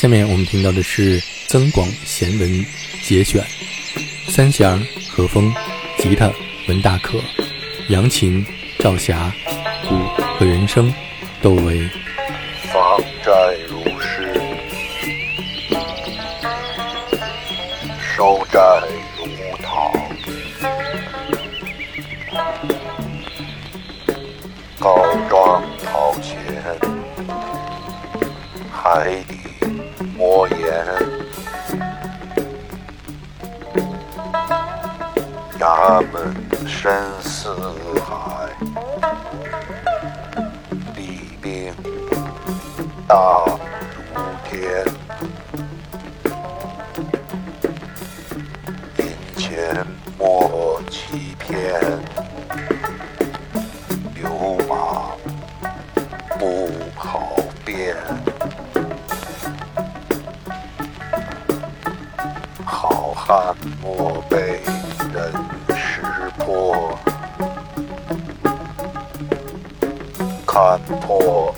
下面我们听到的是增广贤文节选，三弦和风，吉他文大可，扬琴赵霞，鼓和人声窦唯。他们深似海，利兵大如天，银钱莫欺骗，流马不好变。看莫被人破，看破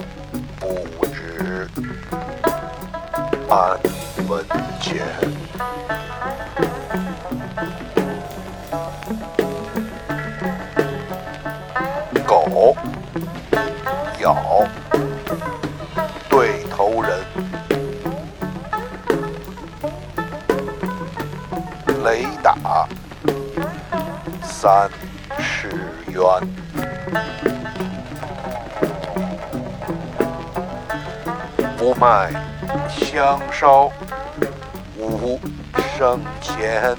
不知半文钱，卖香烧五升钱，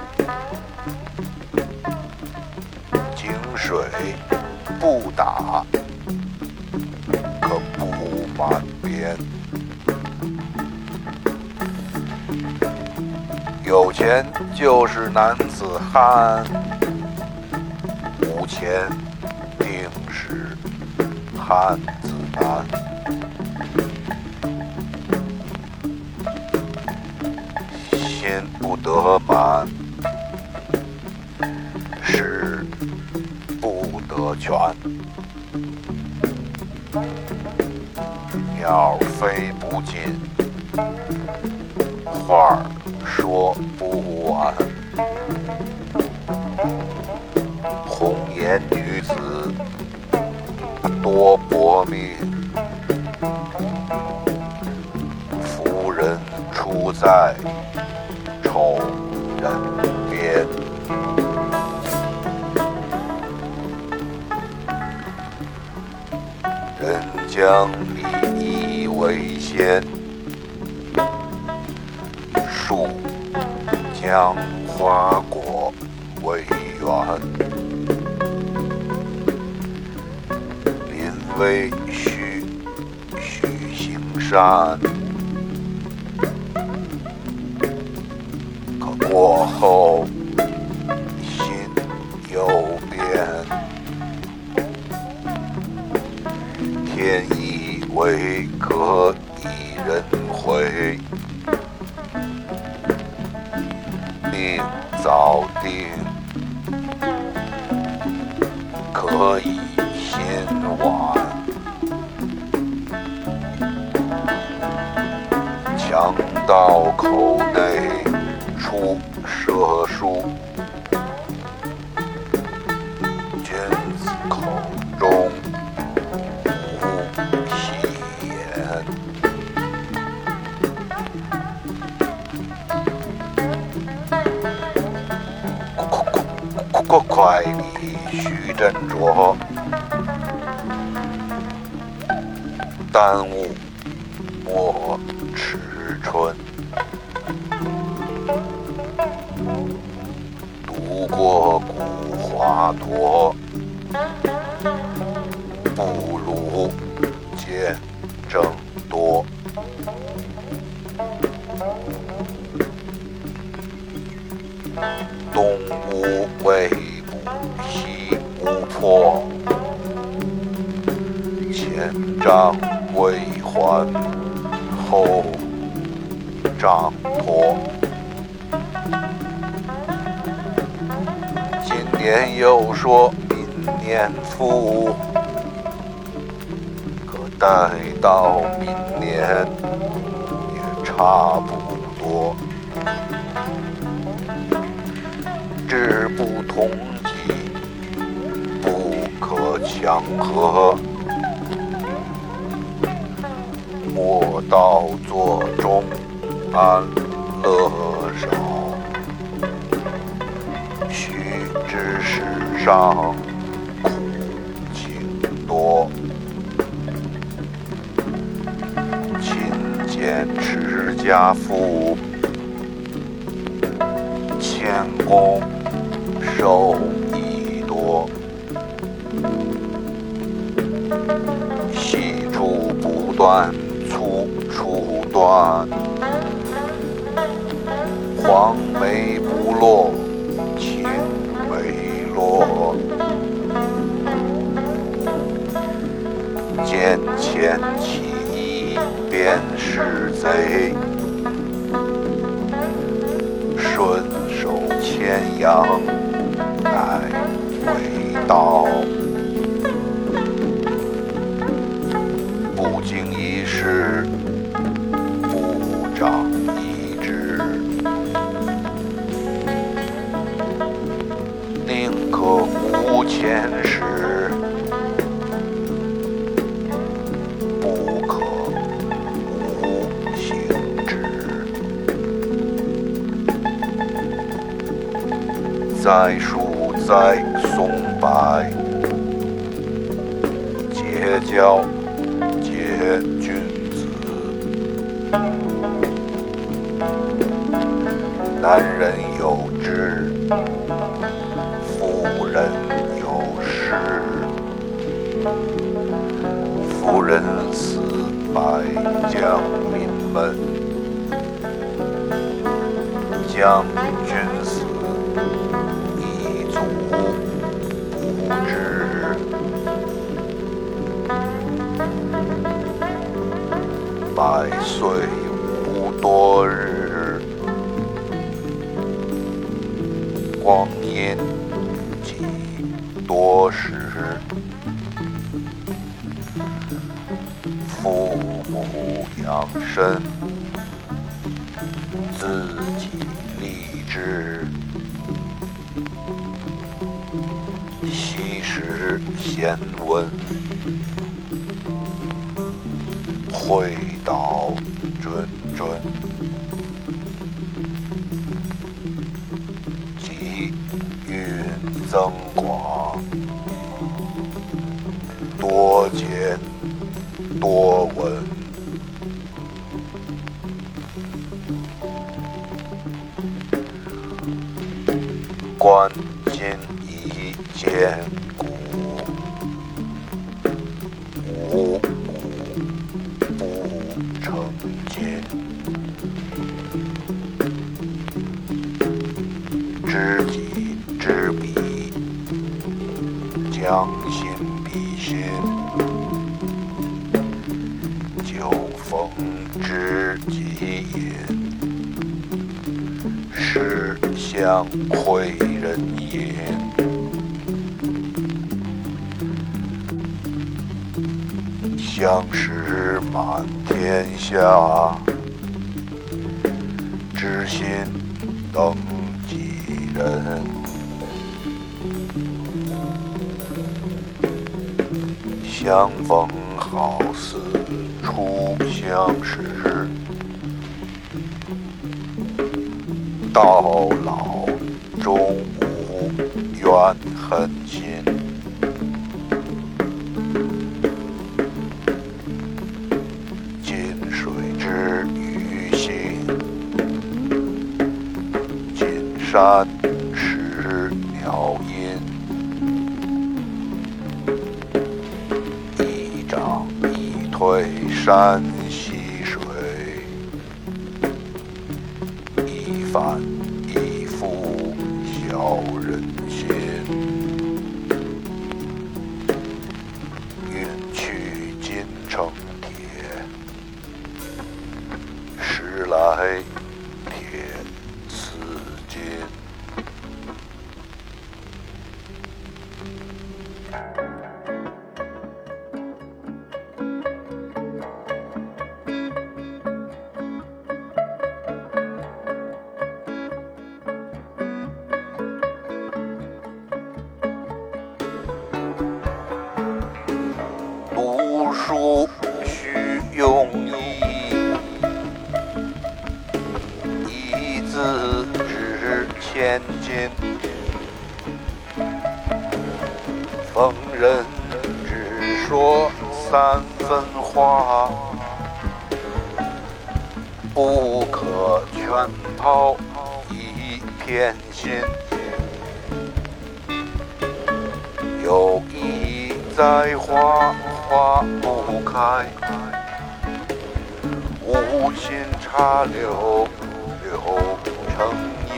井水不打可不满边。有钱就是男子汉，无钱定是汉子难。得满，是不得全，鸟飞不进，话。说不完，红颜女子多薄命，夫人出在人将利益为先。树将花果为缘，临危须须行善，可过后意未可一人回。命早定，可以先晚。强盗口内快礼须斟酌，耽误年复，可待到明年也差不多，志不同己，不可强合。莫道座中安乐少，须知世上家父，谦恭受益多，细处不断，粗处断，黄梅不落，青梅落，见前牵羊将 some 人？相逢好似初相识，到老终无怨恨山石鸟音，一涨一退山。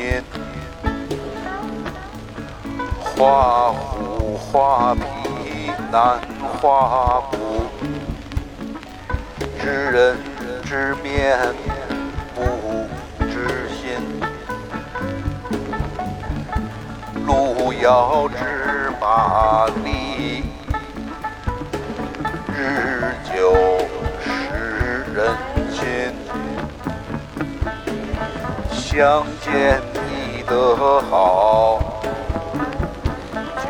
成荫。画虎画皮难画骨，知人知面不知心。路遥知马力，日久识人心。相见得好，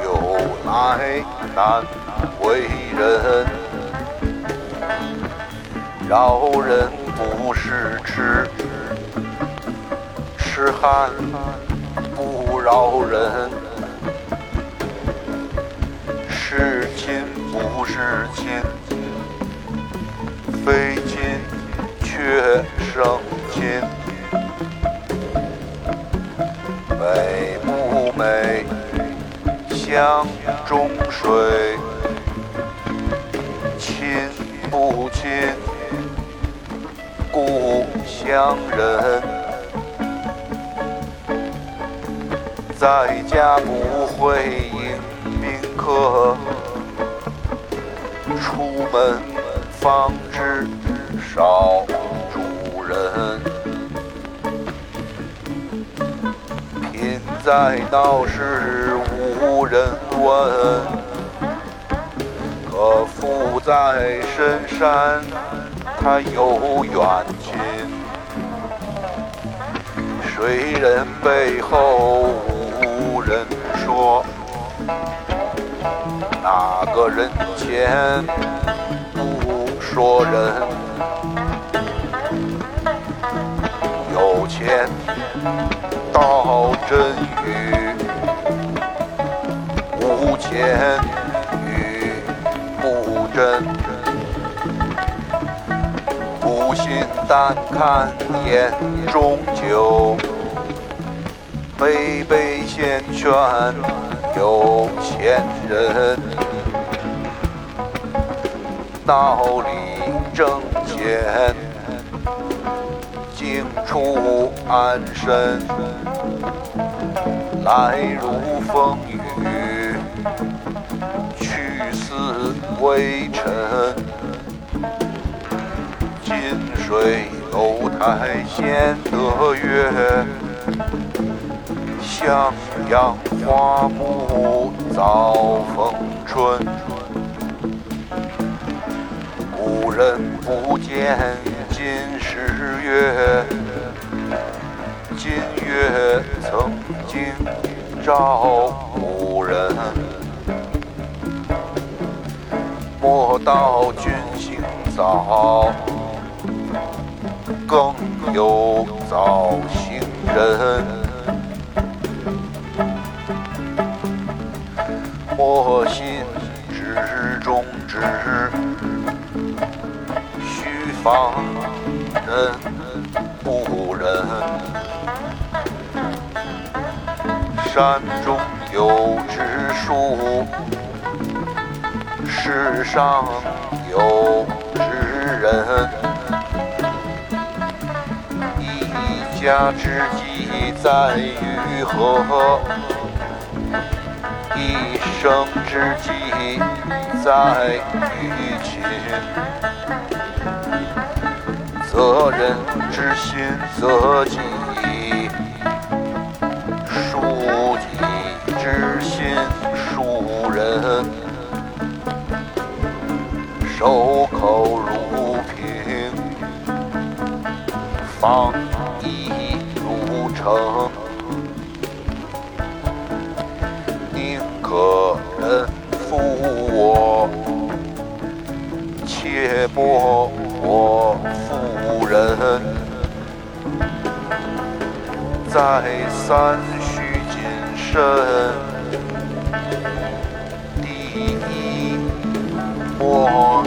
酒来难为人。饶人不是痴，痴汉不饶人。是亲不是亲，非亲却生美不美，乡中水；亲不亲，故乡人。在家不会迎宾客，出门方知少在闹市无人问，可富在深山他有远亲。谁人背后无人说，哪个人前不说人？有钱。道真语，无钱语不真，不信但看眼中酒，杯杯先劝有钱人，道理正见。静处安身，来如风雨，去似微尘。近水楼台先得月，向阳花木早逢春。故人不见。今时月，今月曾经照古人。莫道君行早，更有早行人。莫信纸中之虚放。人山中有只树，世上有知人。一家之计在于何？一生之计在于勤。责人之心责己，守口如瓶，放逸如城。宁可人负我，切莫我负。人，在三须谨慎，第一莫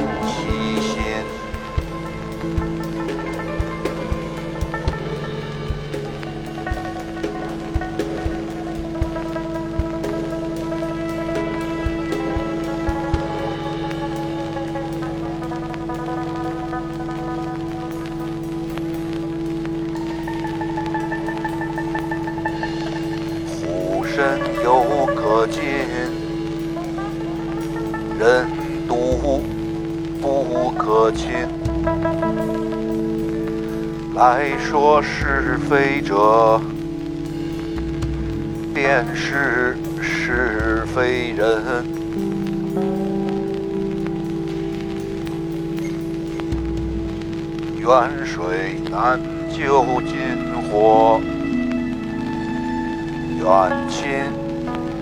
是非者，便是是非人。远水难救近火。远亲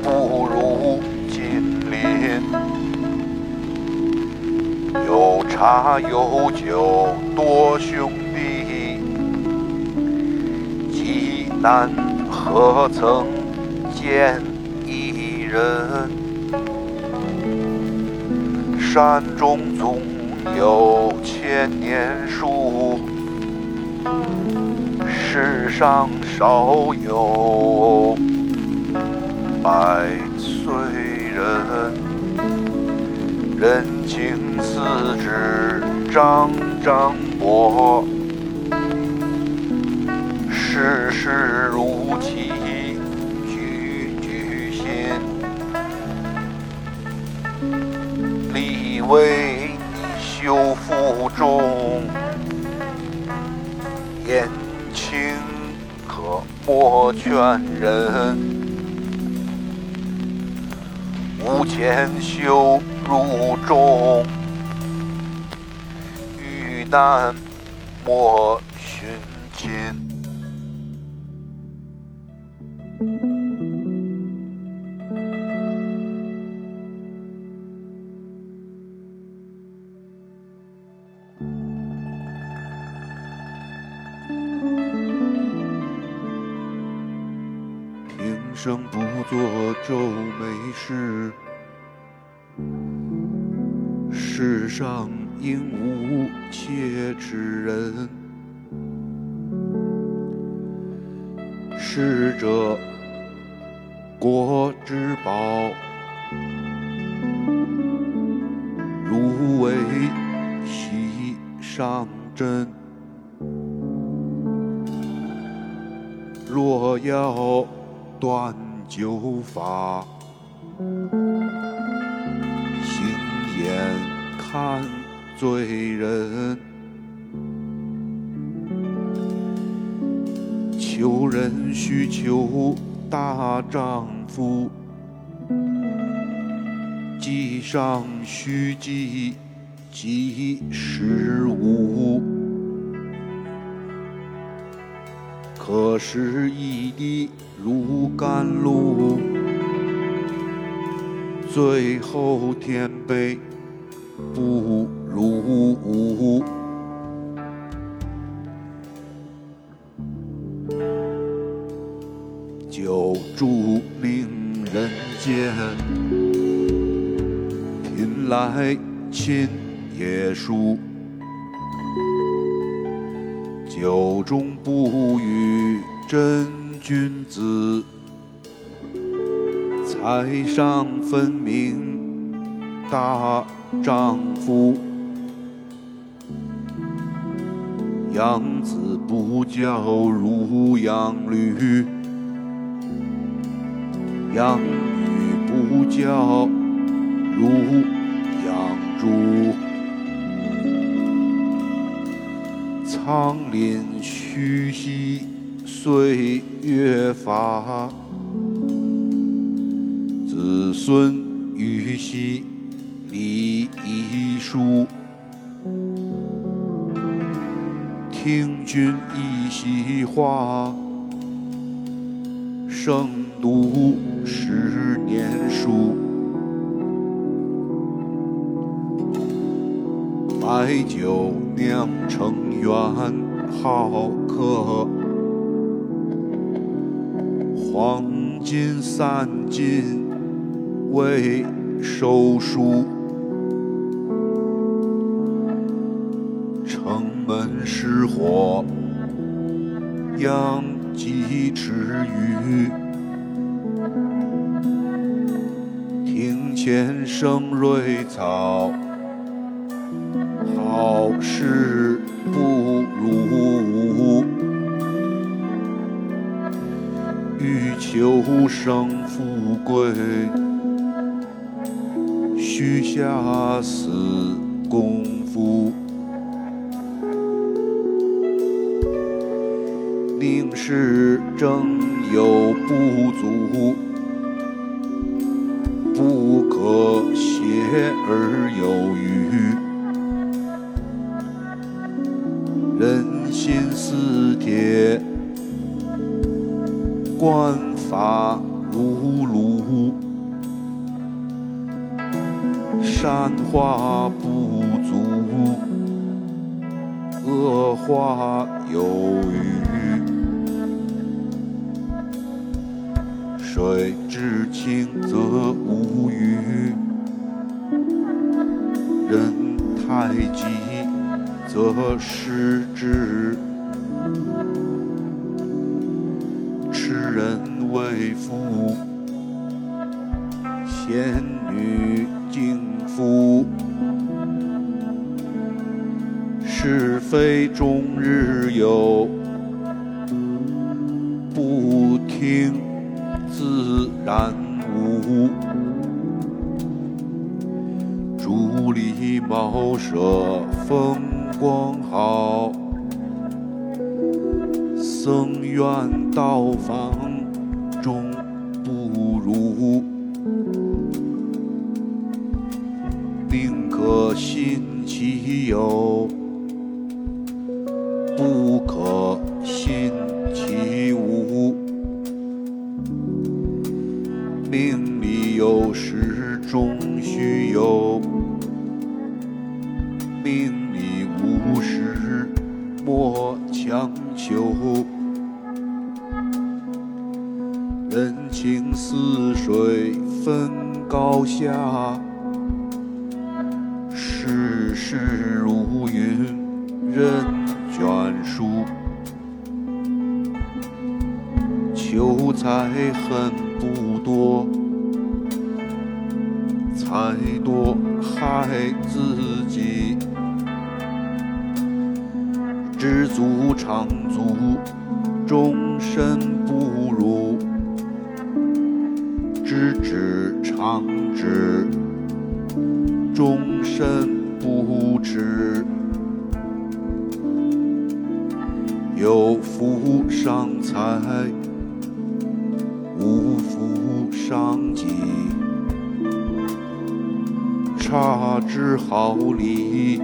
不如近邻，有茶有酒多兄难何曾见一人？山中总有千年树。世上少有百岁人，人情似纸张张薄，世事如棋句句新。力为你修复中。言轻可莫劝人，无钱修入中，遇难莫寻亲。平生不做皱眉事，世上应无切齿人。逝者国之宝，如为席上珍。若要断酒法，行眼看罪人。求人须求大丈，夫计上须计及时务。可是一滴如甘露，最后天悲不如。无住令人间，贫来亲也疏。酒中不语真君子，财上分明大丈夫。养子不教如养驴，养女不教如养猪。苍林虚兮岁月乏，子孙语兮礼仪书。听君一席话，胜读十年书。白酒酿成缘好客，黄金三尽未收书，城门失火，殃及池鱼，天生瑞草，好事不如。欲求生富贵，须下死功夫。宁是正有不足，不和谐而有余。人心似铁。官法如炉，善化不足，恶化有余。水至清则无鱼，太极则失之。人为夫，仙女舍风光好，僧院道房。终不如，宁可信其有，不可信其无。命里有时终须有，命里无时莫强求。人情似水分高下，世事如云任卷舒。求财恨不多，财多害自己。知足常足，终身不辱。知止常止，终身不耻。有福伤财，无福伤己。差之毫厘，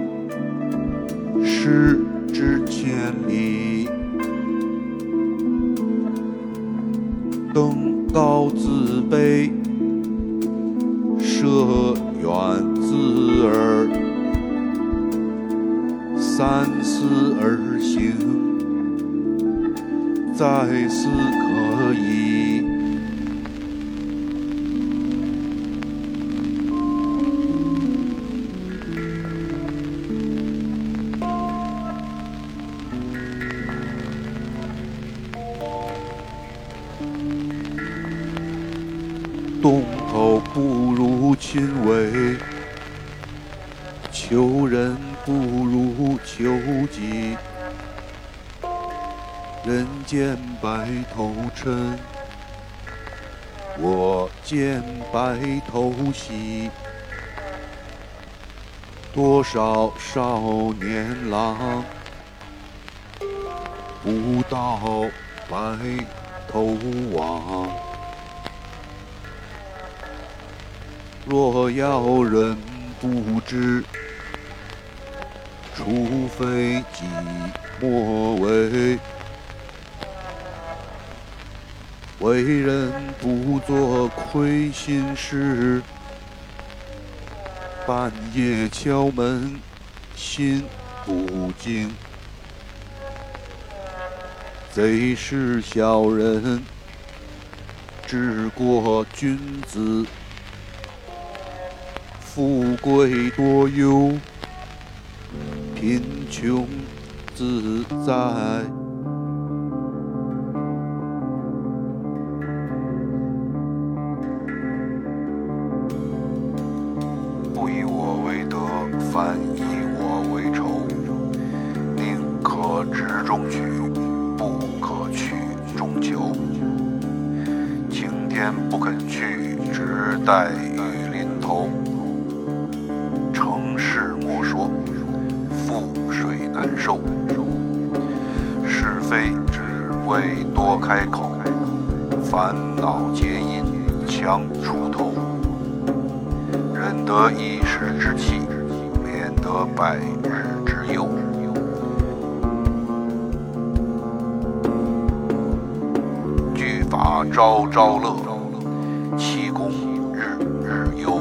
失之千里。头嗔，我见白头喜。多少少年郎，不到白头亡。若要人不知，除非己莫为。为人不做亏心事，半夜敲门心不惊。贼是小人，治过君子，富贵多忧，贫穷自在。凡，以我为仇。宁可直中取，不可去中求。晴天不肯去，只待朝乐，气功日日忧。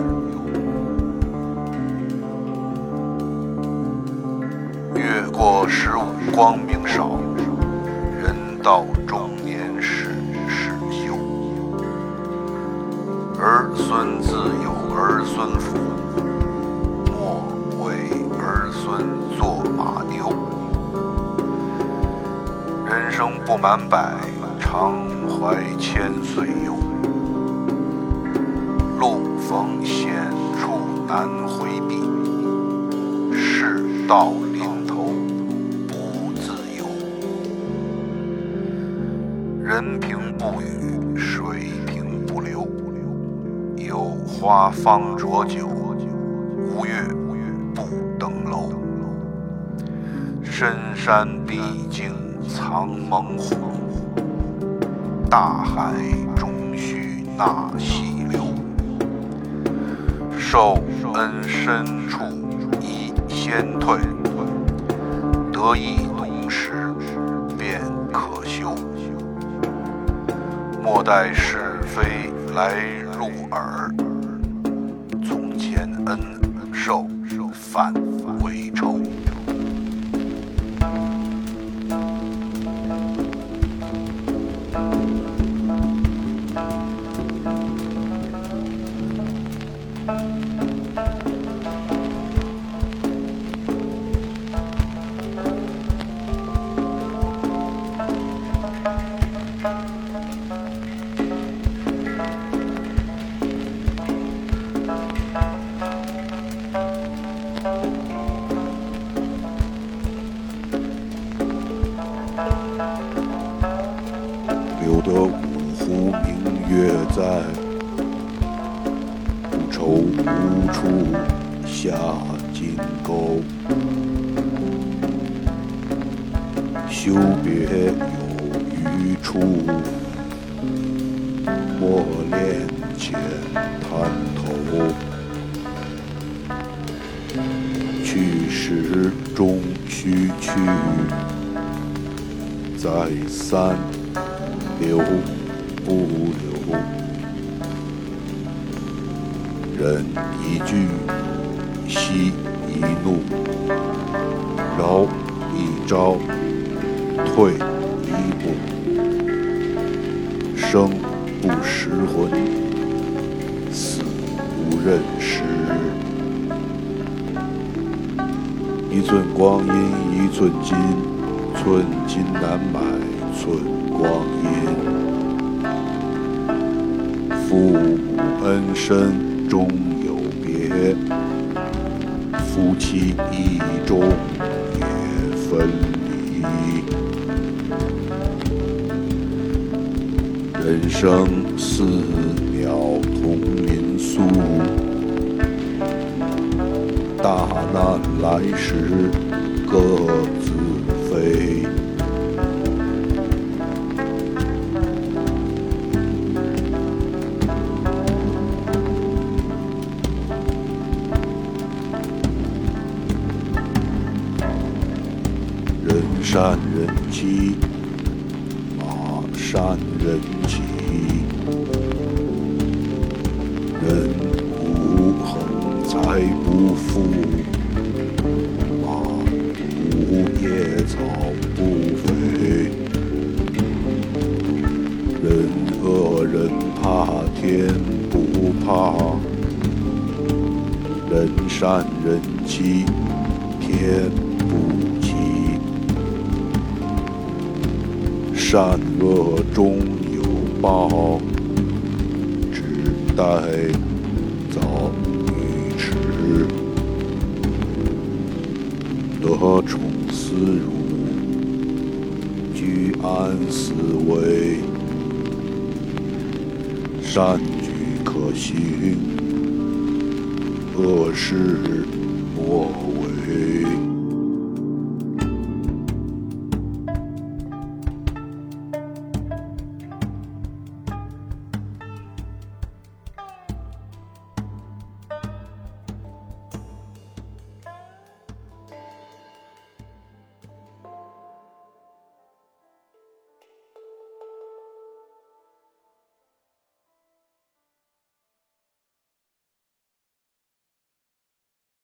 越过十五光明少，人到中年事事休。儿孙自有儿孙福，莫为儿孙做马牛。人生不满百，怀千岁忧。路逢险处难回避，事到临头不自由。人平不语，水平不流。有花方浊酒，无月不登楼。深山毕竟藏猛虎，大海终须纳细流。受恩深处宜先退，得意浓时便可休。莫待是非来入耳，从前恩受反为仇。休别有余处，莫恋浅滩头。去时终须去，再三留不留？忍一句，息一怒，饶一招，退一步。生不识魂，死不认识。一寸光阴一寸金，寸金难买寸光阴。父母恩深终有别，夫妻义重生似鸟同林宿。大难来时各天不欺。善恶终有报，只待早与迟。得宠思辱，居安思危。善举可行，恶事莫。